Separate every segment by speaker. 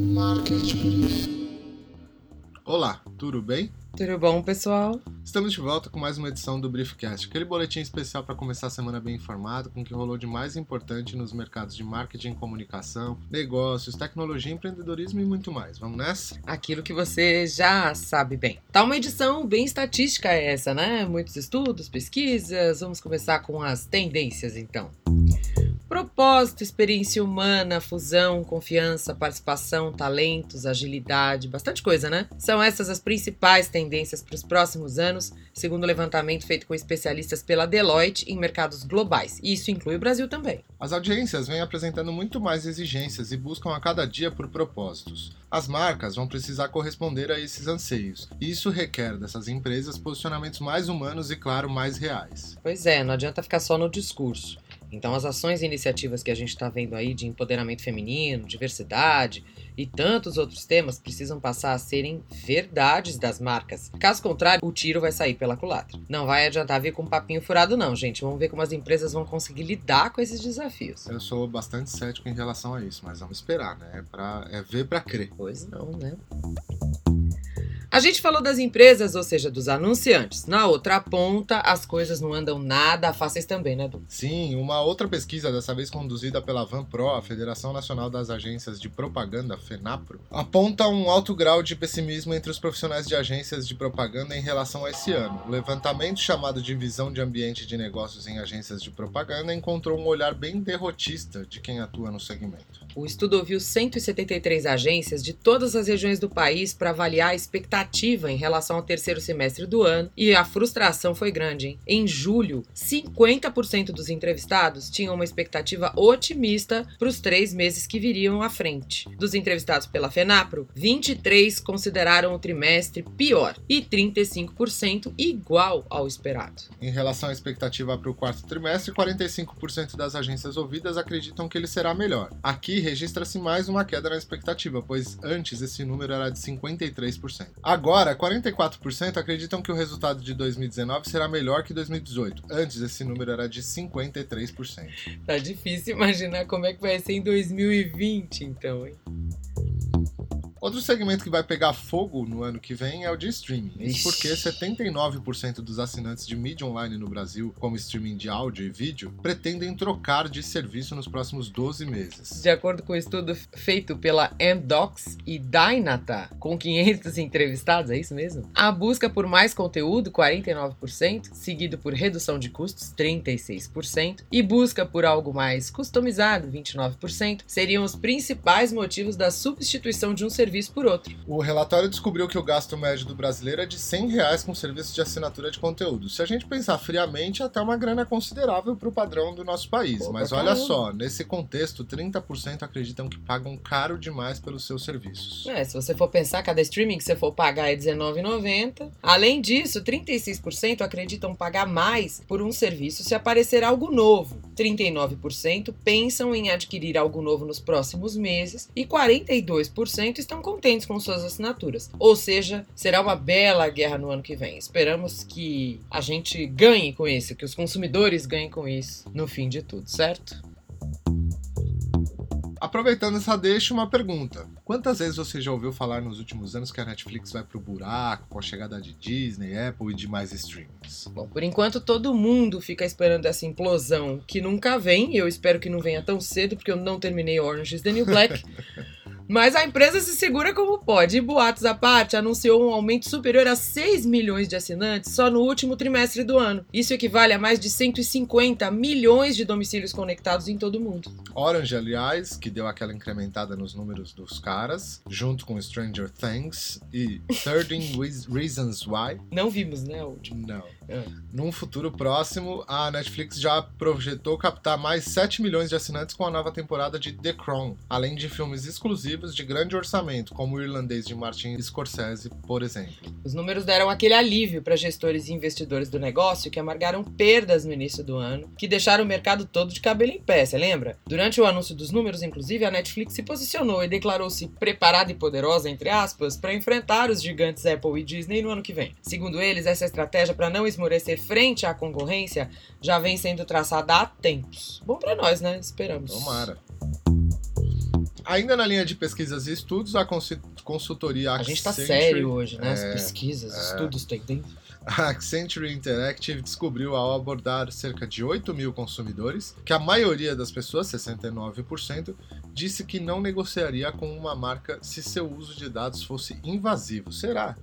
Speaker 1: Marketing. Olá, tudo bem?
Speaker 2: Tudo bom, pessoal?
Speaker 1: Estamos de volta com mais uma edição do Briefcast, aquele boletim especial para começar a semana bem informado com o que rolou de mais importante nos mercados de marketing, comunicação, negócios, tecnologia, empreendedorismo e muito mais. Vamos nessa?
Speaker 2: Aquilo que você já sabe bem. Tá uma edição bem estatística essa, né? Muitos estudos, pesquisas. Vamos começar com as tendências, então. Propósito, experiência humana, fusão, confiança, participação, talentos, agilidade, bastante coisa, né? São essas as principais tendências para os próximos anos, segundo o levantamento feito com especialistas pela Deloitte em mercados globais. E isso inclui o Brasil também.
Speaker 1: As audiências vêm apresentando muito mais exigências e buscam a cada dia por propósitos. As marcas vão precisar corresponder a esses anseios, e isso requer dessas empresas posicionamentos mais humanos e, claro, mais reais.
Speaker 2: Pois é, não adianta ficar só no discurso. Então, as ações e iniciativas que a gente está vendo aí de empoderamento feminino, diversidade e tantos outros temas precisam passar a serem verdades das marcas. Caso contrário, o tiro vai sair pela culatra. Não vai adiantar vir com um papinho furado, não, gente. Vamos ver como as empresas vão conseguir lidar com esses desafios.
Speaker 1: Eu sou bastante cético em relação a isso, mas vamos esperar, né? É, pra, é ver para crer.
Speaker 2: Pois não, né? A gente falou das empresas, ou seja, dos anunciantes. Na outra ponta, as coisas não andam nada fáceis também, né, Du?
Speaker 1: Sim, uma outra pesquisa, dessa vez conduzida pela Vanpro, a Federação Nacional das Agências de Propaganda, FENAPRO, aponta um alto grau de pessimismo entre os profissionais de agências de propaganda em relação a esse ano. O levantamento chamado de Visão de Ambiente de Negócios em Agências de Propaganda encontrou um olhar bem derrotista de quem atua no segmento.
Speaker 2: O estudo ouviu 173 agências de todas as regiões do país para avaliar a expectativa em relação ao terceiro semestre do ano e a frustração foi grande. Hein? Em julho, 50% dos entrevistados tinham uma expectativa otimista para os três meses que viriam à frente. Dos entrevistados pela FENAPRO, 23 consideraram o trimestre pior e 35% igual ao esperado.
Speaker 1: Em relação à expectativa para o quarto trimestre, 45% das agências ouvidas acreditam que ele será melhor. Aqui registra-se mais uma queda na expectativa, pois antes esse número era de 53%. Agora, 44% acreditam que o resultado de 2019 será melhor que 2018. Antes esse número era de 53%.
Speaker 2: Tá difícil imaginar como é que vai ser em 2020, então, hein?
Speaker 1: Outro segmento que vai pegar fogo no ano que vem é o de streaming. Isso porque 79% dos assinantes de mídia online no Brasil, como streaming de áudio e vídeo, pretendem trocar de serviço nos próximos 12 meses.
Speaker 2: De acordo com o um estudo feito pela Amdocs e Dynata, com 500 entrevistados, é isso mesmo? A busca por mais conteúdo, 49%, seguido por redução de custos, 36%, e busca por algo mais customizado, 29%, seriam os principais motivos da substituição de um serviço serviço por outro.
Speaker 1: O relatório descobriu que o gasto médio do brasileiro é de 100 reais com serviço de assinatura de conteúdo. Se a gente pensar friamente, até uma grana considerável para o padrão do nosso país. Pô, Mas olha caramba. só, nesse contexto, 30% acreditam que pagam caro demais pelos seus serviços.
Speaker 2: É, se você for pensar, cada streaming que você for pagar é R$19,90. Além disso, 36% acreditam pagar mais por um serviço se aparecer algo novo. 39% pensam em adquirir algo novo nos próximos meses e 42% estão contentes com suas assinaturas. Ou seja, será uma bela guerra no ano que vem. Esperamos que a gente ganhe com isso, que os consumidores ganhem com isso no fim de tudo, certo?
Speaker 1: Aproveitando essa deixa, uma pergunta. Quantas vezes você já ouviu falar nos últimos anos que a Netflix vai pro buraco com a chegada de Disney, Apple e demais streamings?
Speaker 2: Bom, por enquanto todo mundo fica esperando essa implosão que nunca vem, e eu espero que não venha tão cedo, porque eu não terminei Orange is the New Black. Mas a empresa se segura como pode. E boatos à parte, anunciou um aumento superior a 6 milhões de assinantes só no último trimestre do ano. Isso equivale a mais de 150 milhões de domicílios conectados em todo o mundo.
Speaker 1: Orange, aliás, que deu aquela incrementada nos números dos caras, junto com Stranger Things e 13 Reasons Why.
Speaker 2: Não vimos, né, o último?
Speaker 1: Não. É. Num futuro próximo, a Netflix já projetou captar mais 7 milhões de assinantes com a nova temporada de The Crown, além de filmes exclusivos de grande orçamento, como o irlandês de Martin Scorsese, por exemplo.
Speaker 2: Os números deram aquele alívio para gestores e investidores do negócio que amargaram perdas no início do ano, que deixaram o mercado todo de cabelo em pé, você lembra? Durante o anúncio dos números, inclusive, a Netflix se posicionou e declarou-se preparada e poderosa, entre aspas, para enfrentar os gigantes Apple e Disney no ano que vem. Segundo eles, essa estratégia para não esmorecer frente à concorrência já vem sendo traçada há tempos. Bom para nós, né? Esperamos.
Speaker 1: Tomara. Ainda na linha de pesquisas e estudos, a consultoria
Speaker 2: Accenture... A gente tá sério hoje, né? As é, pesquisas, é... estudos tendências.
Speaker 1: A Accenture Interactive descobriu ao abordar cerca de 8 mil consumidores que a maioria das pessoas, 69%, disse que não negociaria com uma marca se seu uso de dados fosse invasivo. Será?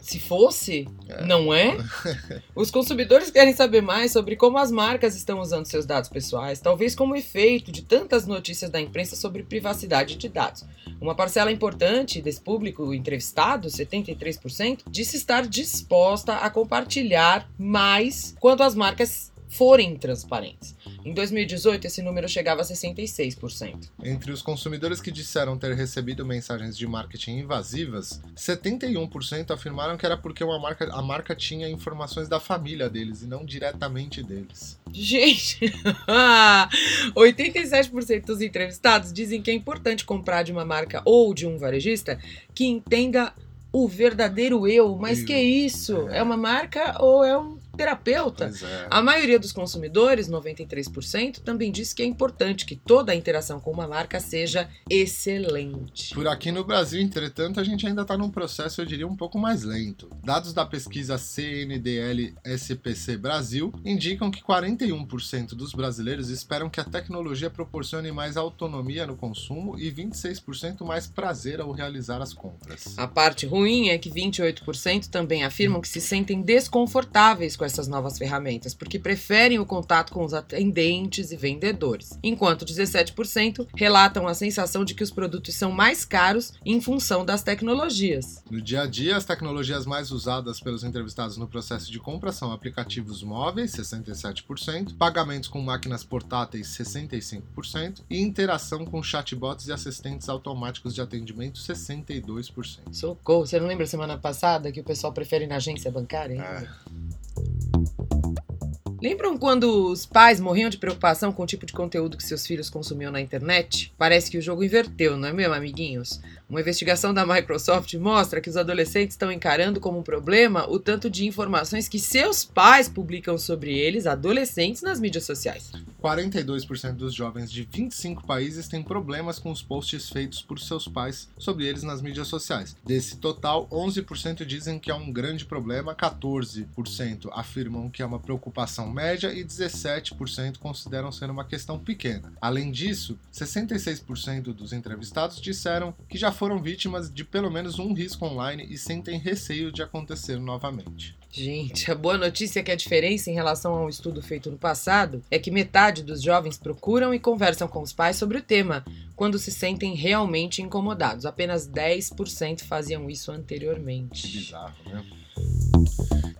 Speaker 2: Se fosse, é. não é? Os consumidores querem saber mais sobre como as marcas estão usando seus dados pessoais, talvez como efeito de tantas notícias da imprensa sobre privacidade de dados. Uma parcela importante desse público entrevistado, 73%, disse estar disposta a compartilhar mais quando as marcas forem transparentes. Em 2018, esse número chegava a 66%.
Speaker 1: Entre os consumidores que disseram ter recebido mensagens de marketing invasivas, 71% afirmaram que era porque uma marca, a marca tinha informações da família deles e não diretamente deles.
Speaker 2: Gente, 87% dos entrevistados dizem que é importante comprar de uma marca ou de um varejista que entenda o verdadeiro eu. Mas eu. que isso? É. é uma marca ou é um terapeuta. É. A maioria dos consumidores, 93%, também diz que é importante que toda a interação com uma marca seja excelente.
Speaker 1: Por aqui no Brasil, entretanto, a gente ainda está num processo, eu diria, um pouco mais lento. Dados da pesquisa CNDL SPC Brasil indicam que 41% dos brasileiros esperam que a tecnologia proporcione mais autonomia no consumo e 26% mais prazer ao realizar as compras.
Speaker 2: A parte ruim é que 28% também afirmam que se sentem desconfortáveis com essas novas ferramentas, porque preferem o contato com os atendentes e vendedores, enquanto 17% relatam a sensação de que os produtos são mais caros em função das tecnologias.
Speaker 1: No dia a dia, as tecnologias mais usadas pelos entrevistados no processo de compra são aplicativos móveis, 67%, pagamentos com máquinas portáteis, 65%, e interação com chatbots e assistentes automáticos de atendimento, 62%.
Speaker 2: Socorro, você não lembra semana passada que o pessoal prefere na agência bancária? É. Lembram quando os pais morriam de preocupação com o tipo de conteúdo que seus filhos consumiam na internet? Parece que o jogo inverteu, não é mesmo, amiguinhos? Uma investigação da Microsoft mostra que os adolescentes estão encarando como um problema o tanto de informações que seus pais publicam sobre eles, adolescentes, nas mídias sociais.
Speaker 1: 42% dos jovens de 25 países têm problemas com os posts feitos por seus pais sobre eles nas mídias sociais. Desse total, 11% dizem que é um grande problema, 14% afirmam que é uma preocupação média e 17% consideram ser uma questão pequena. Além disso, 66% dos entrevistados disseram que já foram vítimas de pelo menos um risco online e sentem receio de acontecer novamente.
Speaker 2: Gente, a boa notícia é que a diferença em relação a um estudo feito no passado é que metade dos jovens procuram e conversam com os pais sobre o tema quando se sentem realmente incomodados. Apenas 10% faziam isso anteriormente.
Speaker 1: Bizarro, né?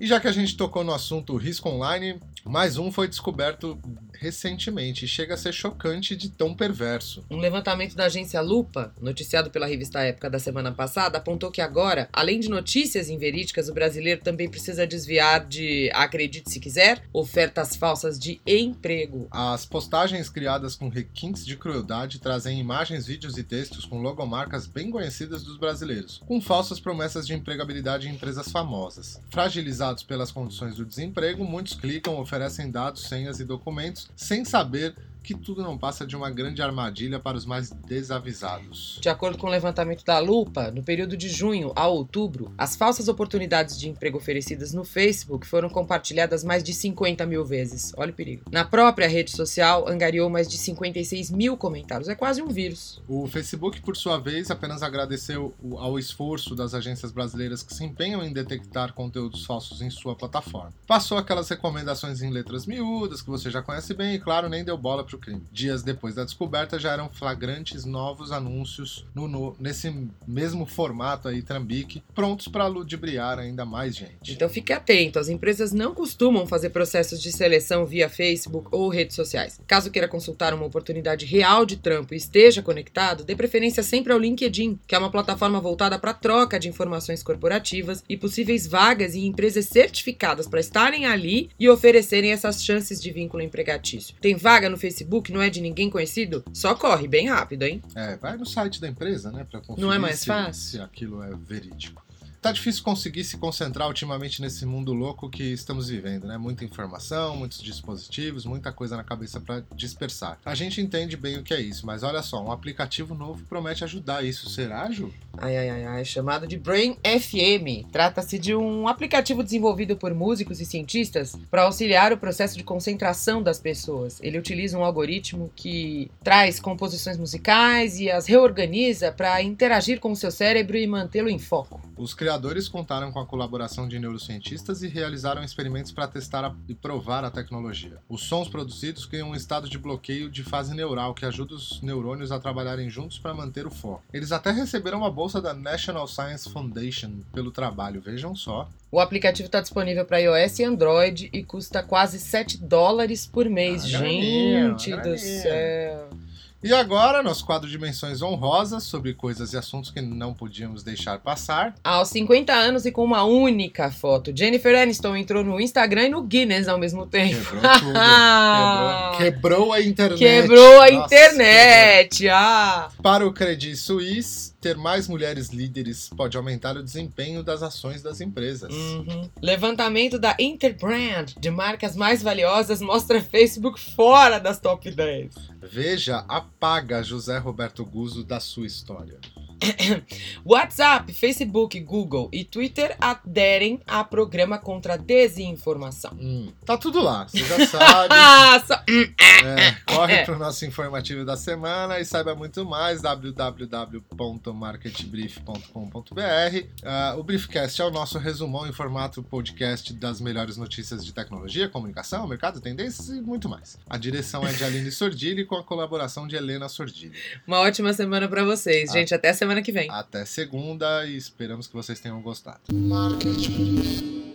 Speaker 1: E já que a gente tocou no assunto risco online, mais um foi descoberto recentemente e chega a ser chocante de tão perverso.
Speaker 2: Um levantamento da agência Lupa, noticiado pela revista Época da semana passada, apontou que agora, além de notícias inverídicas, o brasileiro também precisa desviar de, acredite se quiser, ofertas falsas de emprego.
Speaker 1: As postagens criadas com requintes de crueldade trazem imagens, vídeos e textos com logomarcas bem conhecidas dos brasileiros, com falsas promessas de empregabilidade em empresas famosas. Fragilizados pelas condições do desemprego, muitos clicam, oferecem dados, senhas e documentos sem saber que tudo não passa de uma grande armadilha para os mais desavisados.
Speaker 2: De acordo com o levantamento da Lupa, no período de junho a outubro, as falsas oportunidades de emprego oferecidas no Facebook foram compartilhadas mais de 50 mil vezes. Olha o perigo. Na própria rede social, angariou mais de 56 mil comentários. É quase um vírus.
Speaker 1: O Facebook, por sua vez, apenas agradeceu ao esforço das agências brasileiras que se empenham em detectar conteúdos falsos em sua plataforma. Passou aquelas recomendações em letras miúdas que você já conhece bem e, claro, nem deu bola para o crime. Dias depois da descoberta, já eram flagrantes novos anúncios no, no nesse mesmo formato aí, Trambique, prontos para ludibriar ainda mais gente.
Speaker 2: Então fique atento, as empresas não costumam fazer processos de seleção via Facebook ou redes sociais. Caso queira consultar uma oportunidade real de trampo e esteja conectado, dê preferência sempre ao LinkedIn, que é uma plataforma voltada para troca de informações corporativas e possíveis vagas em empresas certificadas para estarem ali e oferecerem essas chances de vínculo empregatício. Tem vaga no Facebook Facebook não é de ninguém conhecido, só corre bem rápido, hein?
Speaker 1: É, vai no site da empresa, né, para conferir
Speaker 2: não é mais
Speaker 1: se,
Speaker 2: fácil?
Speaker 1: se aquilo é verídico. Tá difícil conseguir se concentrar ultimamente nesse mundo louco que estamos vivendo, né? Muita informação, muitos dispositivos, muita coisa na cabeça para dispersar. A gente entende bem o que é isso, mas olha só, um aplicativo novo promete ajudar isso. Será, Ju?
Speaker 2: Ai, ai, ai, ai, chamado de Brain FM. Trata-se de um aplicativo desenvolvido por músicos e cientistas para auxiliar o processo de concentração das pessoas. Ele utiliza um algoritmo que traz composições musicais e as reorganiza para interagir com o seu cérebro e mantê-lo em foco.
Speaker 1: Os criadores contaram com a colaboração de neurocientistas e realizaram experimentos para testar a- e provar a tecnologia. Os sons produzidos criam um estado de bloqueio de fase neural que ajuda os neurônios a trabalharem juntos para manter o foco. Eles até receberam uma bolsa da National Science Foundation pelo trabalho, vejam só.
Speaker 2: O aplicativo está disponível para iOS e Android e custa quase 7 dólares por mês.
Speaker 1: Ah, graninha,
Speaker 2: Gente do
Speaker 1: graninha.
Speaker 2: céu.
Speaker 1: E agora, nosso quadro de menções honrosas sobre coisas e assuntos que não podíamos deixar passar.
Speaker 2: Aos 50 anos e com uma única foto, Jennifer Aniston entrou no Instagram e no Guinness ao mesmo tempo.
Speaker 1: Quebrou tudo. Quebrou, quebrou a internet.
Speaker 2: Quebrou a
Speaker 1: Nossa,
Speaker 2: internet! Ah!
Speaker 1: Para o Credit Suisse, ter mais mulheres líderes pode aumentar o desempenho das ações das empresas.
Speaker 2: Uhum. Levantamento da Interbrand de marcas mais valiosas mostra Facebook fora das top 10.
Speaker 1: Veja, apaga José Roberto Guzzo da sua história.
Speaker 2: WhatsApp, Facebook, Google e Twitter aderem a programa contra a desinformação.
Speaker 1: Hum, tá tudo lá, você já sabe.
Speaker 2: Ah.
Speaker 1: É, corre
Speaker 2: É.
Speaker 1: pro nosso informativo da semana e saiba muito mais www.marketbrief.com.br. Ah, o Briefcast é o nosso resumão em formato podcast das melhores notícias de tecnologia, comunicação, mercado, tendências e muito mais. A direção é de Aline Sordilli com a colaboração de Helena Sordilli.
Speaker 2: Uma ótima semana pra vocês,
Speaker 1: Ah.
Speaker 2: gente. Até semana que vem.
Speaker 1: Até segunda e esperamos que vocês tenham gostado.
Speaker 3: Market Brief.